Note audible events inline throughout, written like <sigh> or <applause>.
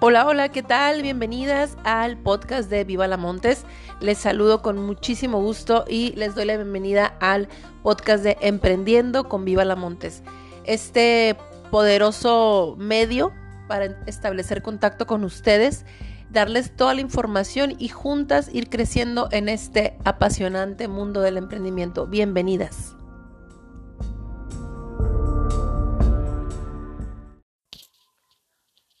Hola, hola, ¿qué tal? Bienvenidas al podcast de Viva la Montes. Les saludo con muchísimo gusto y les doy la bienvenida al podcast de Emprendiendo con Viva la Montes. Este poderoso medio para establecer contacto con ustedes, darles toda la información y juntas ir creciendo en este apasionante mundo del emprendimiento. Bienvenidas.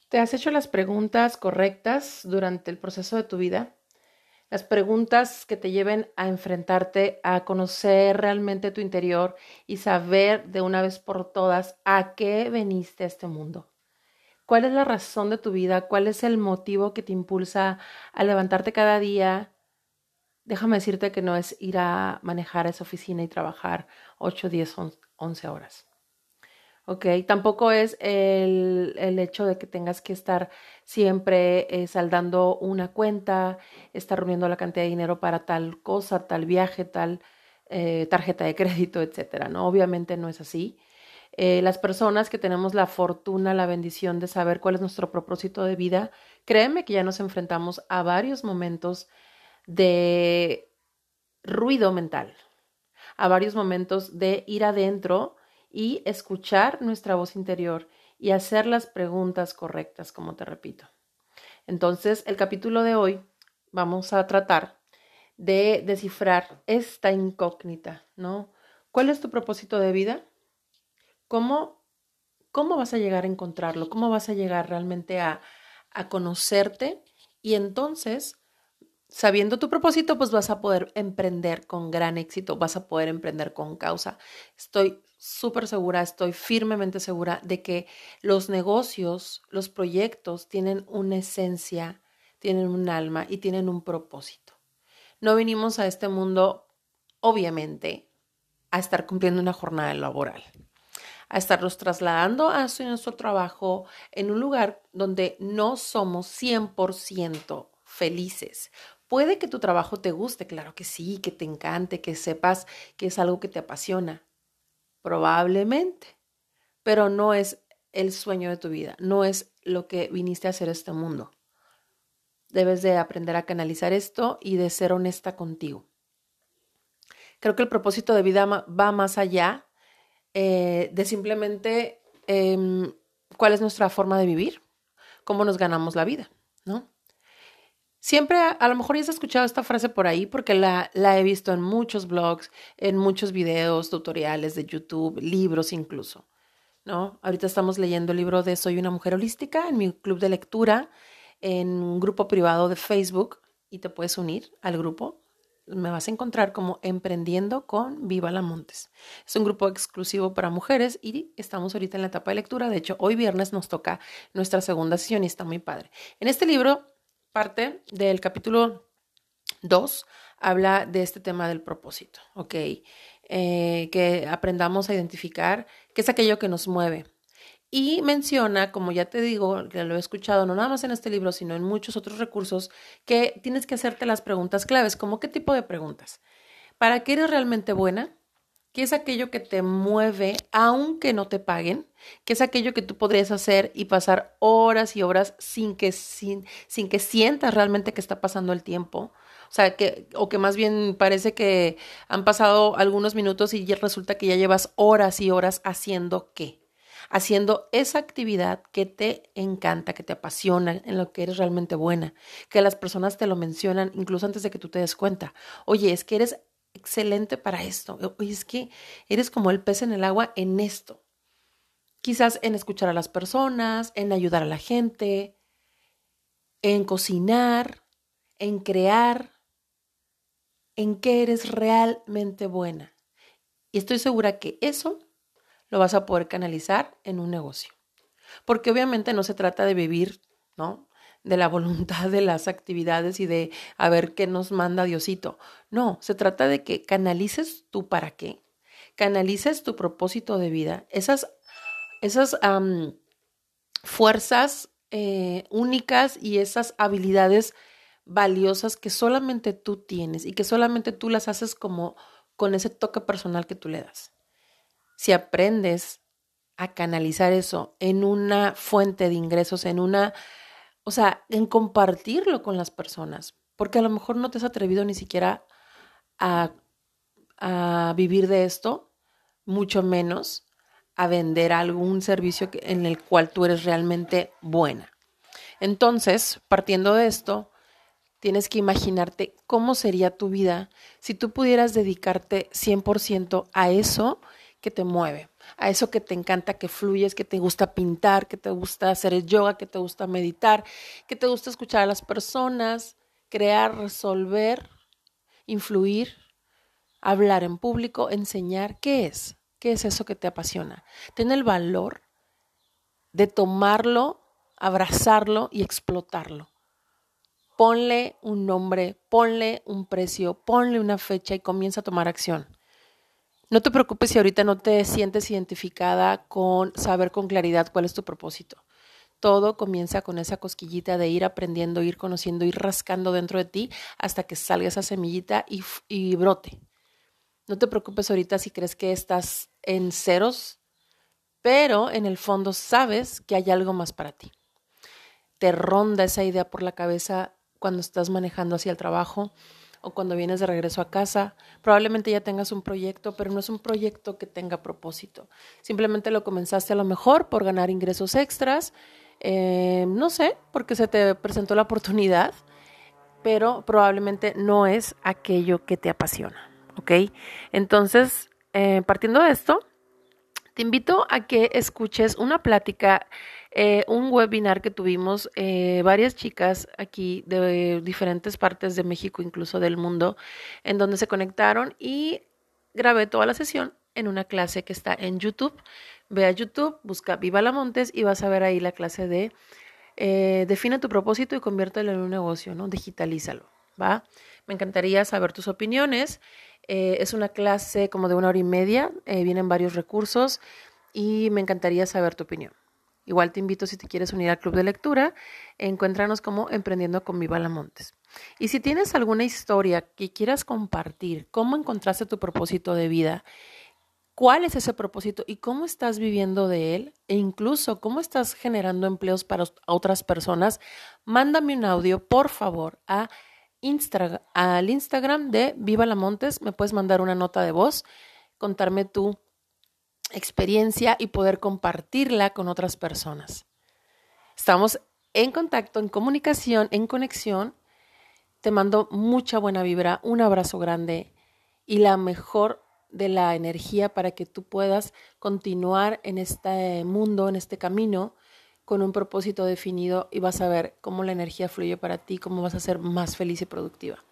¿Te has hecho las preguntas correctas durante el proceso de tu vida? Las preguntas que te lleven a enfrentarte, a conocer realmente tu interior y saber de una vez por todas a qué veniste a este mundo. ¿Cuál es la razón de tu vida? ¿Cuál es el motivo que te impulsa a levantarte cada día? Déjame decirte que no es ir a manejar esa oficina y trabajar 8, 10, 11 horas. ¿Ok? Tampoco es el, hecho de que tengas que estar siempre eh, saldando una cuenta, estar reuniendo la cantidad de dinero para tal cosa, tal viaje, tal eh, tarjeta de crédito, etcétera, ¿no? Obviamente no es así. Eh, las personas que tenemos la fortuna, la bendición de saber cuál es nuestro propósito de vida, créeme que ya nos enfrentamos a varios momentos de ruido mental, a varios momentos de ir adentro y escuchar nuestra voz interior y hacer las preguntas correctas, como te repito. Entonces, el capítulo de hoy vamos a tratar de descifrar esta incógnita, ¿no? ¿Cuál es tu propósito de vida? ¿Cómo, cómo vas a llegar a encontrarlo? ¿Cómo vas a llegar realmente a, a conocerte? Y entonces sabiendo tu propósito, pues vas a poder emprender con gran éxito, vas a poder emprender con causa. Estoy súper segura, estoy firmemente segura de que los negocios, los proyectos tienen una esencia, tienen un alma y tienen un propósito. No vinimos a este mundo, obviamente, a estar cumpliendo una jornada laboral, a estarnos trasladando a nuestro trabajo en un lugar donde no somos 100% felices. Puede que tu trabajo te guste, claro que sí, que te encante, que sepas que es algo que te apasiona. Probablemente, pero no es el sueño de tu vida, no es lo que viniste a hacer este mundo. Debes de aprender a canalizar esto y de ser honesta contigo. Creo que el propósito de vida va más allá eh, de simplemente em, cuál es nuestra forma de vivir, cómo nos ganamos la vida, ¿no? Siempre, a, lo mejor ya has escuchado esta frase por ahí porque la, he visto en muchos blogs, en muchos videos, tutoriales de YouTube, libros incluso. ¿no? Ahorita estamos leyendo el libro de Soy una mujer holística en mi club de lectura, en un grupo privado de Facebook y te puedes unir al grupo. Me vas a encontrar como Emprendiendo con Viva la Montes. Es un grupo exclusivo para mujeres y estamos ahorita en la etapa de lectura. De hecho, hoy viernes nos toca nuestra segunda sesión y está muy padre. En este libro parte del capítulo 2 habla de este tema del propósito, ¿ok? Eh, que aprendamos a identificar qué es aquello que nos mueve. Y menciona, como ya te digo, que lo he escuchado no nada más en este libro, sino en muchos otros recursos, que tienes que hacerte las preguntas claves, como qué tipo de preguntas. ¿Para qué eres realmente buena? ¿Qué es aquello que te mueve aunque no te paguen? ¿Qué es aquello que tú podrías hacer y pasar horas y horas sin que, sin, sin que sientas realmente que está pasando el tiempo? O sea, que, o que más bien parece que han pasado algunos minutos y resulta que ya llevas horas y horas haciendo qué? Haciendo esa actividad que te encanta, que te apasiona, en lo que eres realmente buena, que las personas te lo mencionan incluso antes de que tú te des cuenta. Oye, es que eres excelente para esto. Oye, es que eres como el pez en el agua en esto. Quizás en escuchar a las personas, en ayudar a la gente, en cocinar, en crear, en qué eres realmente buena. Y estoy segura que eso lo vas a poder canalizar en un negocio. Porque obviamente no se trata de vivir, ¿no? de la <laughs> voluntad de las actividades y de a ver qué nos manda Diosito. No, se trata de que canalices tu para qué, canalices tu propósito de vida, esas, esas fuerzas eh, únicas y esas habilidades valiosas que solamente tú tienes y que solamente tú las haces como con ese toque personal que tú le das. Si aprendes a canalizar eso en una fuente de ingresos, en una o sea, en compartirlo con las personas, porque a lo mejor no te has atrevido ni siquiera a, a vivir de esto, mucho menos a vender algún servicio en el cual tú eres realmente buena. Entonces, partiendo de esto, tienes que imaginarte cómo sería tu vida si tú pudieras dedicarte 100% a eso que te mueve, a eso que te encanta, que fluyes, que te gusta pintar, que te gusta hacer el yoga, que te gusta meditar, que te gusta escuchar a las personas, crear, resolver, influir, hablar en público, enseñar. ¿Qué es? ¿Qué es eso que te apasiona? Ten el valor de tomarlo, abrazarlo y explotarlo. Ponle un nombre, ponle un precio, ponle una fecha y comienza a tomar acción. No te preocupes si ahorita no te sientes identificada con saber con claridad cuál es tu propósito. Todo comienza con esa cosquillita de ir aprendiendo, ir conociendo, ir rascando dentro de ti hasta que salga esa semillita y, y brote. No te preocupes ahorita si crees que estás en ceros, pero en el fondo sabes que hay algo más para ti. Te ronda esa idea por la cabeza cuando estás manejando hacia el trabajo o cuando vienes de regreso a casa. Probablemente ya tengas un proyecto, pero no es un proyecto que tenga propósito. Simplemente lo comenzaste a lo mejor por ganar ingresos extras, eh, no sé, porque se te presentó la oportunidad, pero probablemente no es aquello que te apasiona. ¿Ok? Entonces, eh, partiendo de esto, te invito a que escuches una plática, eh, un webinar que tuvimos eh, varias chicas aquí de diferentes partes de México, incluso del mundo, en donde se conectaron y grabé toda la sesión en una clase que está en YouTube. Ve a YouTube, busca Viva la Montes y vas a ver ahí la clase de define tu propósito y conviértelo en un negocio, ¿no? Digitalízalo, ¿va? Me encantaría saber tus opiniones. Eh, es una clase como de una hora y media, eh, vienen varios recursos y me encantaría saber tu opinión. Igual te invito si te quieres unir al club de lectura, encuéntranos como Emprendiendo con Viva Montes. Y si tienes alguna historia que quieras compartir, cómo encontraste tu propósito de vida, cuál es ese propósito y cómo estás viviendo de él, e incluso cómo estás generando empleos para otras personas, mándame un audio, por favor, a al Instagram de Viva la Montes. Me puedes mandar una nota de voz, contarme tu experiencia y poder compartirla con otras personas. Estamos en contacto, en comunicación, en conexión. Te mando mucha buena vibra, un abrazo grande y la mejor de la energía para que tú puedas continuar en este mundo, en este camino con un propósito definido y vas a ver cómo la energía fluye para ti, cómo vas a ser más feliz y productiva.